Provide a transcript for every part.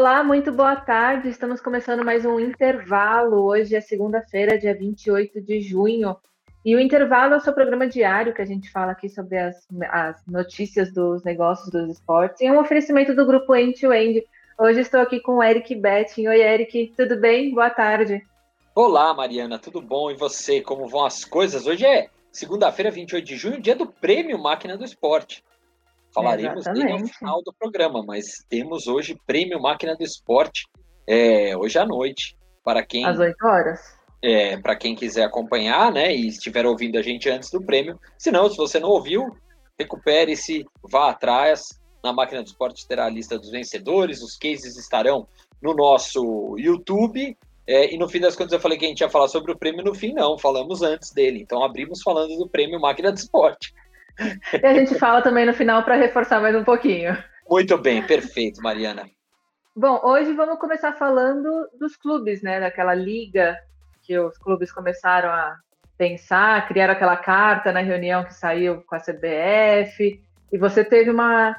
Olá, muito boa tarde. Estamos começando mais um intervalo. Hoje é segunda-feira, dia 28 de junho. E o intervalo é o seu programa diário que a gente fala aqui sobre as, as notícias dos negócios dos esportes. E é um oferecimento do grupo End to End. Hoje estou aqui com o Eric Betting. Oi, Eric, tudo bem? Boa tarde. Olá, Mariana, tudo bom? E você, como vão as coisas? Hoje é segunda-feira, 28 de junho, dia do Prêmio Máquina do Esporte. Falaremos dele ao final do programa, mas temos hoje Prêmio Máquina do Esporte, é, hoje à noite, para quem... Às 8 horas. É, para quem quiser acompanhar, né, e estiver ouvindo a gente antes do prêmio. Se não, se você não ouviu, recupere-se, vá atrás. Na Máquina do Esporte terá a lista dos vencedores, os cases estarão no nosso YouTube é, e no fim das contas eu falei que a gente ia falar sobre o prêmio, no fim não, falamos antes dele. Então abrimos falando do prêmio Máquina de Esporte. E a gente fala também no final para reforçar mais um pouquinho. Muito bem, perfeito, Mariana. Bom, hoje vamos começar falando dos clubes, né? Daquela liga que os clubes começaram a pensar, criaram aquela carta na reunião que saiu com a CBF. E você teve uma,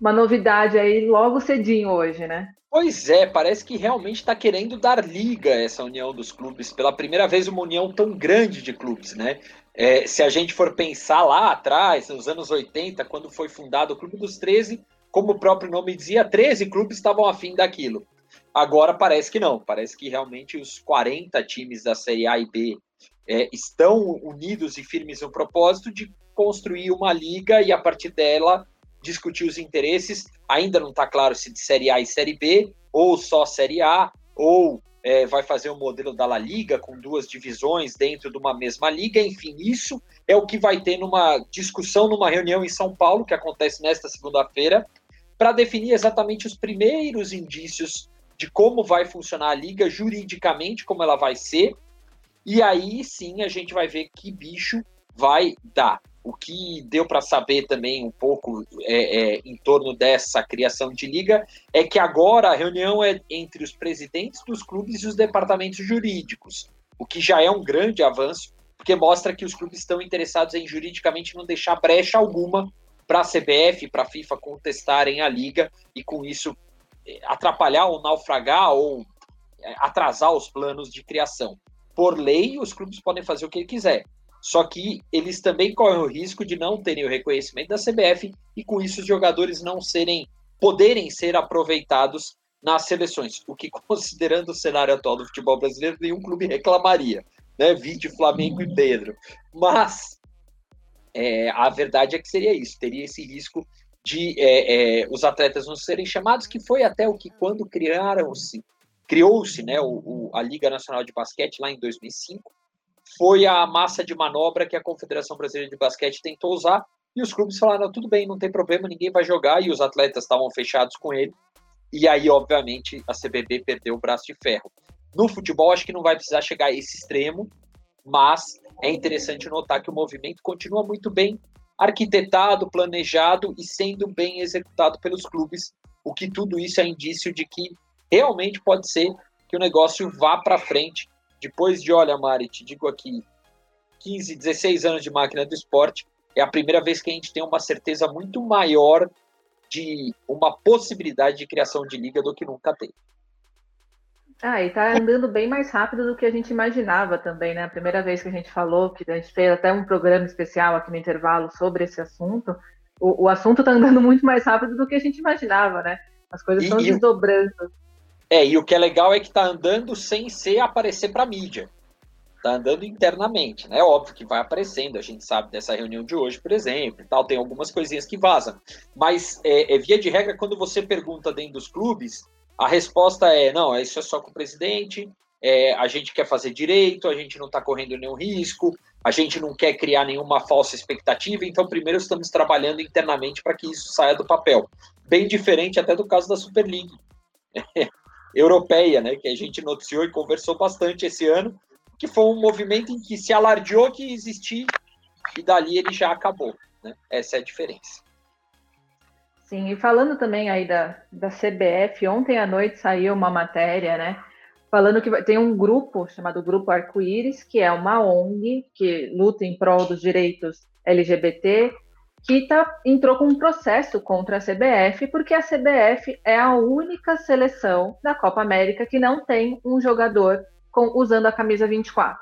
uma novidade aí logo cedinho hoje, né? Pois é, parece que realmente está querendo dar liga essa união dos clubes. Pela primeira vez, uma união tão grande de clubes, né? É, se a gente for pensar lá atrás, nos anos 80, quando foi fundado o Clube dos 13, como o próprio nome dizia, 13 clubes estavam afim daquilo. Agora parece que não, parece que realmente os 40 times da Série A e B é, estão unidos e firmes no propósito de construir uma liga e a partir dela discutir os interesses. Ainda não está claro se de Série A e Série B, ou só Série A, ou é, vai fazer o um modelo da La Liga com duas divisões dentro de uma mesma liga. Enfim, isso é o que vai ter numa discussão, numa reunião em São Paulo, que acontece nesta segunda-feira, para definir exatamente os primeiros indícios de como vai funcionar a liga juridicamente, como ela vai ser. E aí sim a gente vai ver que bicho vai dar. O que deu para saber também um pouco é, é, em torno dessa criação de liga é que agora a reunião é entre os presidentes dos clubes e os departamentos jurídicos, o que já é um grande avanço, porque mostra que os clubes estão interessados em juridicamente não deixar brecha alguma para a CBF, para a FIFA contestarem a liga e com isso atrapalhar ou naufragar ou é, atrasar os planos de criação. Por lei, os clubes podem fazer o que quiser. Só que eles também correm o risco de não terem o reconhecimento da CBF e com isso os jogadores não serem poderem ser aproveitados nas seleções, o que considerando o cenário atual do futebol brasileiro nenhum clube reclamaria, né? Vide Flamengo e Pedro. Mas é, a verdade é que seria isso, teria esse risco de é, é, os atletas não serem chamados, que foi até o que quando criaram-se, criou-se, né, o, o, a Liga Nacional de Basquete lá em 2005, foi a massa de manobra que a Confederação Brasileira de Basquete tentou usar e os clubes falaram: tudo bem, não tem problema, ninguém vai jogar, e os atletas estavam fechados com ele. E aí, obviamente, a CBB perdeu o braço de ferro. No futebol, acho que não vai precisar chegar a esse extremo, mas é interessante notar que o movimento continua muito bem arquitetado, planejado e sendo bem executado pelos clubes, o que tudo isso é indício de que realmente pode ser que o negócio vá para frente depois de, olha, Mari, te digo aqui, 15, 16 anos de máquina do esporte, é a primeira vez que a gente tem uma certeza muito maior de uma possibilidade de criação de liga do que nunca teve. Ah, e tá andando bem mais rápido do que a gente imaginava também, né? A primeira vez que a gente falou, que a gente fez até um programa especial aqui no intervalo sobre esse assunto, o, o assunto tá andando muito mais rápido do que a gente imaginava, né? As coisas estão desdobrando. É, e o que é legal é que tá andando sem ser aparecer para mídia. Tá andando internamente, né? Óbvio que vai aparecendo, a gente sabe dessa reunião de hoje, por exemplo, tal, tem algumas coisinhas que vazam. Mas é, é via de regra, quando você pergunta dentro dos clubes, a resposta é: não, isso é só com o presidente, é, a gente quer fazer direito, a gente não está correndo nenhum risco, a gente não quer criar nenhuma falsa expectativa, então primeiro estamos trabalhando internamente para que isso saia do papel. Bem diferente até do caso da Super League. europeia, né, que a gente noticiou e conversou bastante esse ano, que foi um movimento em que se alardeou que existia e dali ele já acabou. Né? Essa é a diferença. Sim, e falando também aí da, da CBF, ontem à noite saiu uma matéria, né? Falando que tem um grupo chamado Grupo Arco-Íris, que é uma ONG que luta em prol dos direitos LGBT, que tá, entrou com um processo contra a CBF, porque a CBF é a única seleção da Copa América que não tem um jogador com, usando a camisa 24.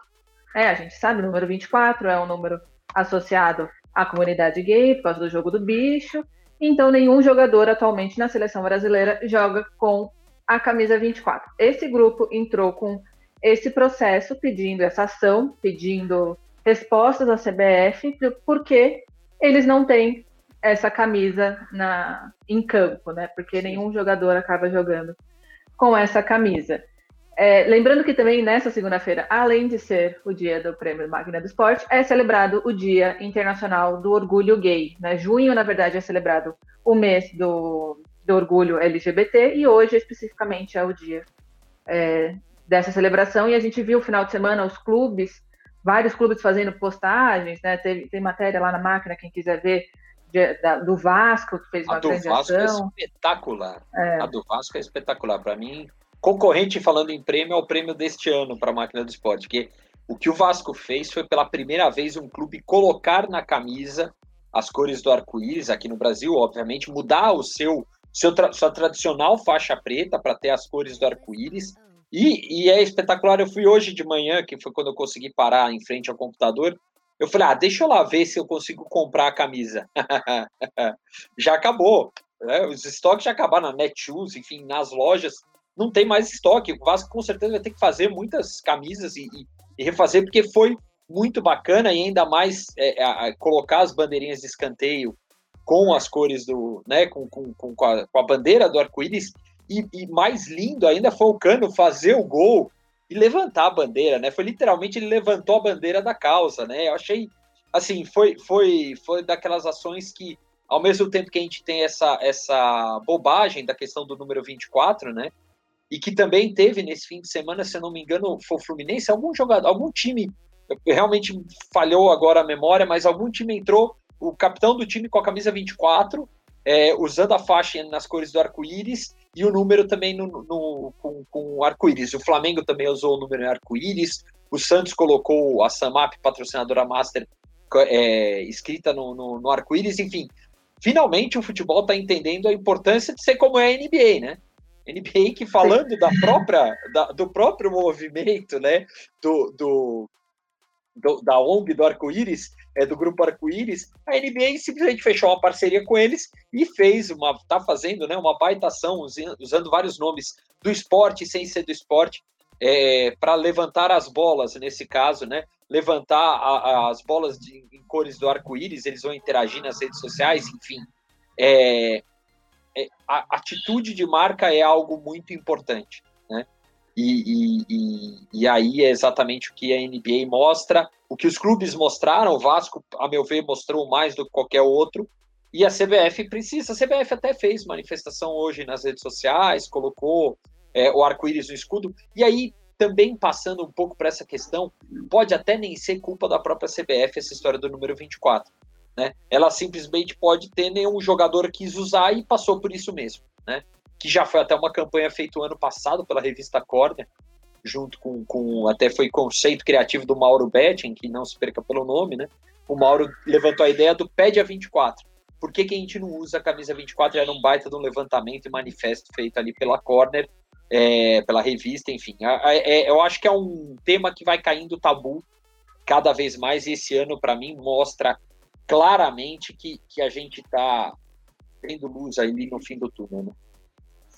É, a gente sabe, o número 24 é um número associado à comunidade gay, por causa do jogo do bicho, então nenhum jogador atualmente na seleção brasileira joga com a camisa 24. Esse grupo entrou com esse processo, pedindo essa ação, pedindo respostas à CBF, porque eles não têm essa camisa na, em campo, né? Porque nenhum jogador acaba jogando com essa camisa. É, lembrando que também nessa segunda-feira, além de ser o dia do Prêmio Máquina do Esporte, é celebrado o Dia Internacional do Orgulho Gay. Né? Junho, na verdade, é celebrado o mês do, do orgulho LGBT e hoje, especificamente, é o dia é, dessa celebração. E a gente viu no final de semana os clubes vários clubes fazendo postagens, né? Tem, tem matéria lá na máquina, quem quiser ver, de, da, do Vasco, que fez uma a grande Vasco é ação. é espetacular. É. A do Vasco é espetacular. Para mim, concorrente falando em prêmio é o prêmio deste ano para a máquina do esporte, que o que o Vasco fez foi pela primeira vez um clube colocar na camisa as cores do arco-íris aqui no Brasil, obviamente, mudar o seu, seu tra sua tradicional faixa preta para ter as cores do arco-íris e, e, é espetacular. Eu fui hoje de manhã, que foi quando eu consegui parar em frente ao computador. Eu falei, ah, deixa eu lá ver se eu consigo comprar a camisa. já acabou. Né? Os estoques já acabaram na Netshoes, enfim, nas lojas. Não tem mais estoque. O Vasco com certeza vai ter que fazer muitas camisas e, e, e refazer, porque foi muito bacana e ainda mais é, é, colocar as bandeirinhas de escanteio com as cores do, né, com, com, com, a, com a bandeira do arco-íris e, e, mais lindo ainda foi o Cano fazer o gol e levantar a bandeira, né? Foi literalmente ele levantou a bandeira da causa, né? Eu achei assim, foi foi foi daquelas ações que ao mesmo tempo que a gente tem essa essa bobagem da questão do número 24, né? E que também teve nesse fim de semana, se eu não me engano, foi o Fluminense, algum jogador, algum time realmente falhou agora a memória, mas algum time entrou, o capitão do time com a camisa 24, é, usando a faixa nas cores do arco-íris e o número também no, no com, com arco-íris. O Flamengo também usou o número em arco-íris, o Santos colocou a Samap, patrocinadora master, é, escrita no, no, no arco-íris, enfim. Finalmente o futebol está entendendo a importância de ser como é a NBA, né? NBA que falando da própria, da, do próprio movimento, né, do, do, do da ONG do arco-íris, é, do grupo Arco-Íris, a NBA simplesmente fechou uma parceria com eles e fez uma, tá fazendo né, uma baitação, usando vários nomes do esporte sem ser do esporte, é, para levantar as bolas, nesse caso, né? Levantar a, a, as bolas de, em cores do arco-íris, eles vão interagir nas redes sociais, enfim. É, é, a atitude de marca é algo muito importante, né? E, e, e, e, aí é exatamente o que a NBA mostra, o que os clubes mostraram. O Vasco, a meu ver, mostrou mais do que qualquer outro. E a CBF precisa. A CBF até fez manifestação hoje nas redes sociais, colocou é, o arco-íris no escudo. E aí, também passando um pouco para essa questão, pode até nem ser culpa da própria CBF essa história do número 24. Né? Ela simplesmente pode ter nenhum jogador quis usar e passou por isso mesmo. Né? Que já foi até uma campanha feita ano passado pela revista Corner, junto com, com até foi conceito criativo do Mauro Betting, que não se perca pelo nome, né? O Mauro levantou a ideia do Pede a 24. Por que, que a gente não usa a camisa 24? Já era um baita de um levantamento e manifesto feito ali pela Corner, é, pela revista, enfim. É, eu acho que é um tema que vai caindo tabu cada vez mais, e esse ano, para mim, mostra claramente que, que a gente está tendo luz ali no fim do túnel. Né?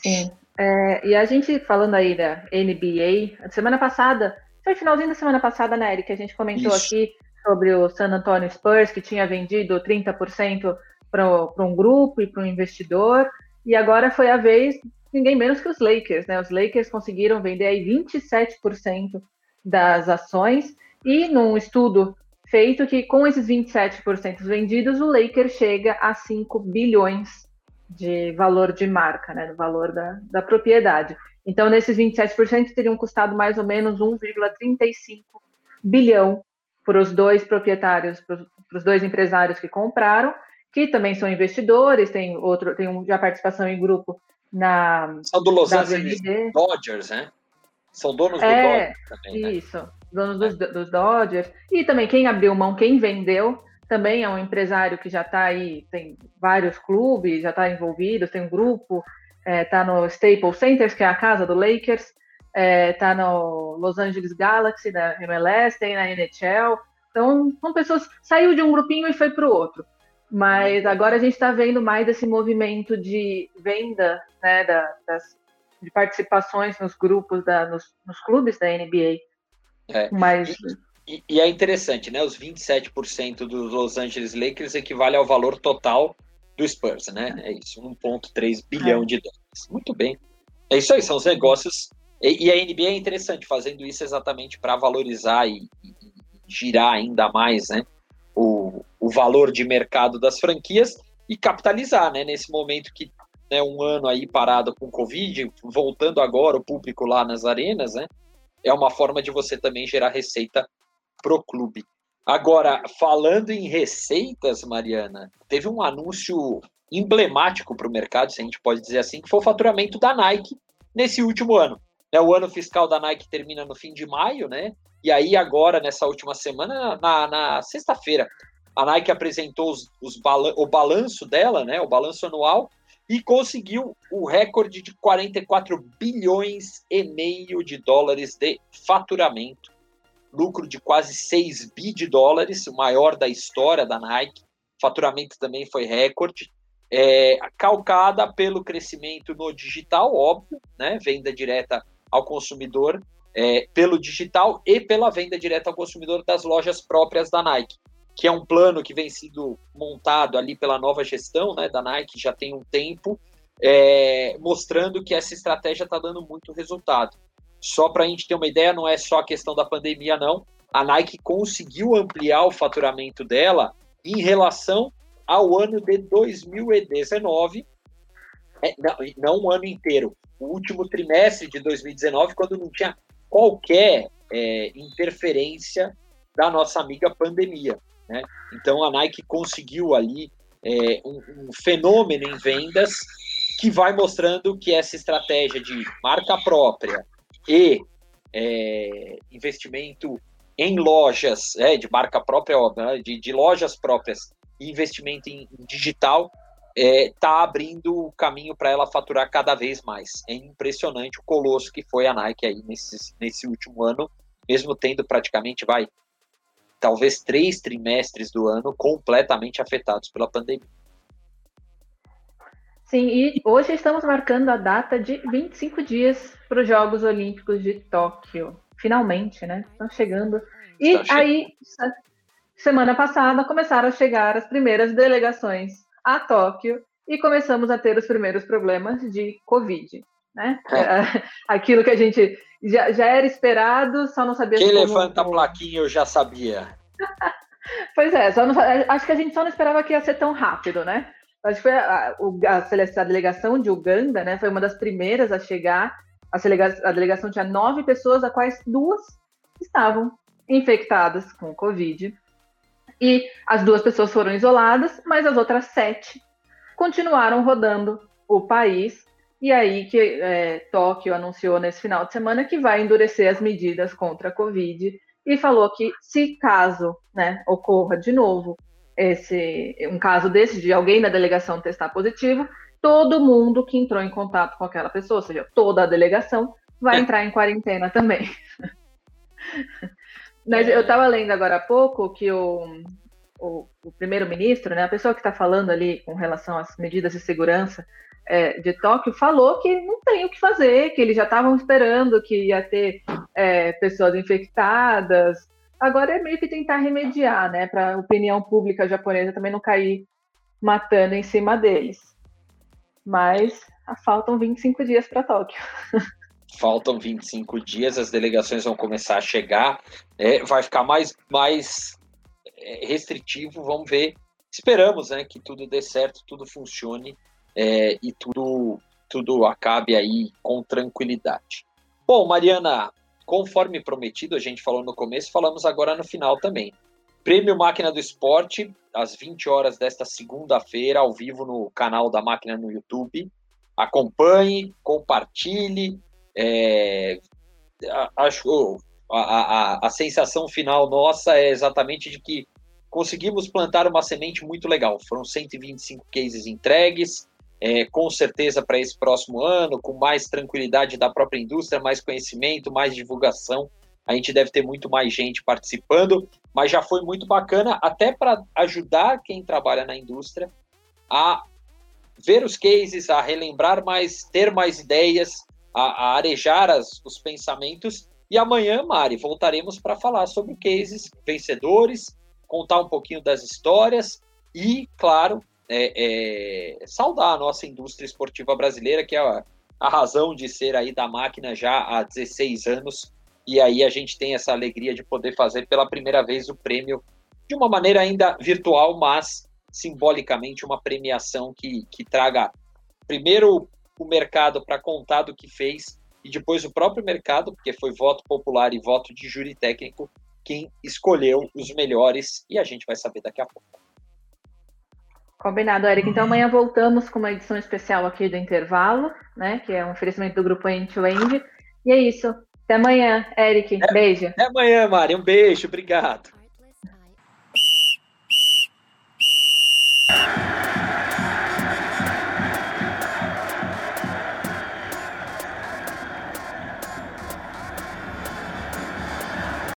Sim. É, e a gente falando aí da NBA, semana passada, foi finalzinho da semana passada, né, Eric, a gente comentou Isso. aqui sobre o San Antonio Spurs, que tinha vendido 30% para um grupo e para um investidor, e agora foi a vez ninguém menos que os Lakers, né? Os Lakers conseguiram vender aí 27% das ações, e num estudo feito que com esses 27% vendidos, o Lakers chega a 5 bilhões de valor de marca, né, do valor da, da propriedade. Então, nesses 27% teriam custado mais ou menos 1,35 bilhão para os dois proprietários, para os dois empresários que compraram, que também são investidores, tem outro, tem um, já participação em grupo na são do Los Angeles Dodgers, né? São donos do é, Dodgers também, né? Isso, donos dos, dos Dodgers. E também quem abriu mão, quem vendeu, também é um empresário que já está aí, tem vários clubes, já está envolvido, tem um grupo, está é, tá no Staples Center, que é a casa do Lakers, está é, tá no Los Angeles Galaxy da MLS, tem na NHL. Então, são pessoas saiu de um grupinho e foi para o outro. Mas agora a gente está vendo mais esse movimento de venda, né, da, das, de participações nos grupos, da, nos, nos clubes da NBA. É. Mas e, e, é interessante, né? Os 27% dos Los Angeles Lakers equivale ao valor total do Spurs, né? É isso, 1,3 bilhão é. de dólares. Muito bem. É isso aí, são os negócios. E, e a NBA é interessante fazendo isso exatamente para valorizar e, e, girar ainda mais, né? O, o valor de mercado das franquias e capitalizar, né? Nesse momento que né, um ano aí parado com Covid, voltando agora o público lá nas arenas, né? É uma forma de você também gerar receita pro clube. Agora, falando em receitas, Mariana, teve um anúncio emblemático para o mercado, se a gente pode dizer assim, que foi o faturamento da Nike nesse último ano. É, o ano fiscal da Nike termina no fim de maio, né? E aí, agora, nessa última semana, na, na sexta-feira, a Nike apresentou os, os balan o balanço dela, né? O balanço anual, e conseguiu o recorde de 44 bilhões e meio de dólares de faturamento lucro de quase 6 bi de dólares, o maior da história da Nike. Faturamento também foi recorde. É, calcada pelo crescimento no digital, óbvio, né? Venda direta ao consumidor é, pelo digital e pela venda direta ao consumidor das lojas próprias da Nike, que é um plano que vem sido montado ali pela nova gestão né, da Nike já tem um tempo, é, mostrando que essa estratégia está dando muito resultado. Só para a gente ter uma ideia, não é só a questão da pandemia, não. A Nike conseguiu ampliar o faturamento dela em relação ao ano de 2019, é, não, não um ano inteiro, o último trimestre de 2019, quando não tinha qualquer é, interferência da nossa amiga pandemia. Né? Então a Nike conseguiu ali é, um, um, fenômeno em vendas que vai mostrando que essa estratégia de marca própria, e é, investimento em lojas é, de marca própria, né, de, de, lojas próprias e investimento em, em digital está é, abrindo o caminho para ela faturar cada vez mais. É impressionante o colosso que foi a Nike aí nesse, nesse último ano, mesmo tendo praticamente, vai, talvez três trimestres do ano completamente afetados pela pandemia. Sim, e hoje estamos marcando a data de 25 dias para os Jogos Olímpicos de Tóquio. Finalmente, né? Estão chegando. E Está aí, semana passada, começaram a chegar as primeiras delegações a Tóquio e começamos a ter os primeiros problemas de Covid. Né? É. Aquilo que a gente já, já, era esperado, só não sabia Quem como... levanta a plaquinha eu já sabia. pois é, não, acho que a gente só não esperava que ia ser tão rápido, né? Acho que foi a, a, a, delegação de Uganda, né? Foi uma das primeiras a chegar. A, a delegação tinha nove pessoas, a quais duas estavam infectadas com Covid. E as duas pessoas foram isoladas, mas as outras sete continuaram rodando o país. E aí que é, Tóquio anunciou nesse final de semana que vai endurecer as medidas contra a Covid e falou que se caso né, ocorra de novo esse um caso desse de alguém na delegação testar positivo, todo mundo que entrou em contato com aquela pessoa, ou seja, toda a delegação, vai é. entrar em quarentena também. Mas eu estava lendo agora há pouco que o, o, o primeiro-ministro, né, a pessoa que está falando ali com relação às medidas de segurança é, de Tóquio, falou que não tem o que fazer, que eles já estavam esperando que ia ter é, pessoas infectadas, Agora é meio que tentar remediar, né, para a opinião pública japonesa também não cair matando em cima deles. Mas faltam 25 dias para Tóquio. Faltam 25 dias, as delegações vão começar a chegar, é, vai ficar mais, mais é, restritivo, vamos ver. Esperamos né, que tudo dê certo, tudo funcione é, e tudo, tudo acabe aí com tranquilidade. Bom, Mariana, conforme prometido, a gente falou no começo, falamos agora no final também. Prêmio Máquina do Esporte, às 20 horas desta segunda-feira, ao vivo no canal da Máquina no YouTube. Acompanhe, compartilhe. É, acho a, a, a sensação final nossa é exatamente de que conseguimos plantar uma semente muito legal. Foram 125 cases entregues, é, com certeza para esse próximo ano, com mais tranquilidade da própria indústria, mais conhecimento, mais divulgação. A gente deve ter muito mais gente participando, mas já foi muito bacana, até para ajudar quem trabalha na indústria a ver os cases, a relembrar mais, ter mais ideias, a, a arejar as, os pensamentos. E amanhã, Mari, voltaremos para falar sobre cases vencedores, contar um pouquinho das histórias e, claro, é, é, saudar a nossa indústria esportiva brasileira, que é a, a razão de ser aí da máquina já há 16 anos. E aí a gente tem essa alegria de poder fazer pela primeira vez o prêmio de uma maneira ainda virtual, mas simbolicamente uma premiação que, que traga primeiro o mercado para contar do que fez e depois o próprio mercado, porque foi voto popular e voto de júri técnico, quem escolheu os melhores e a gente vai saber daqui a pouco. Combinado, Eric. Então amanhã voltamos com uma edição especial aqui do intervalo, né? Que é um oferecimento do grupo End to End. E é isso. Até amanhã, Eric. Beijo. Até amanhã, Mari. Um beijo. Obrigado.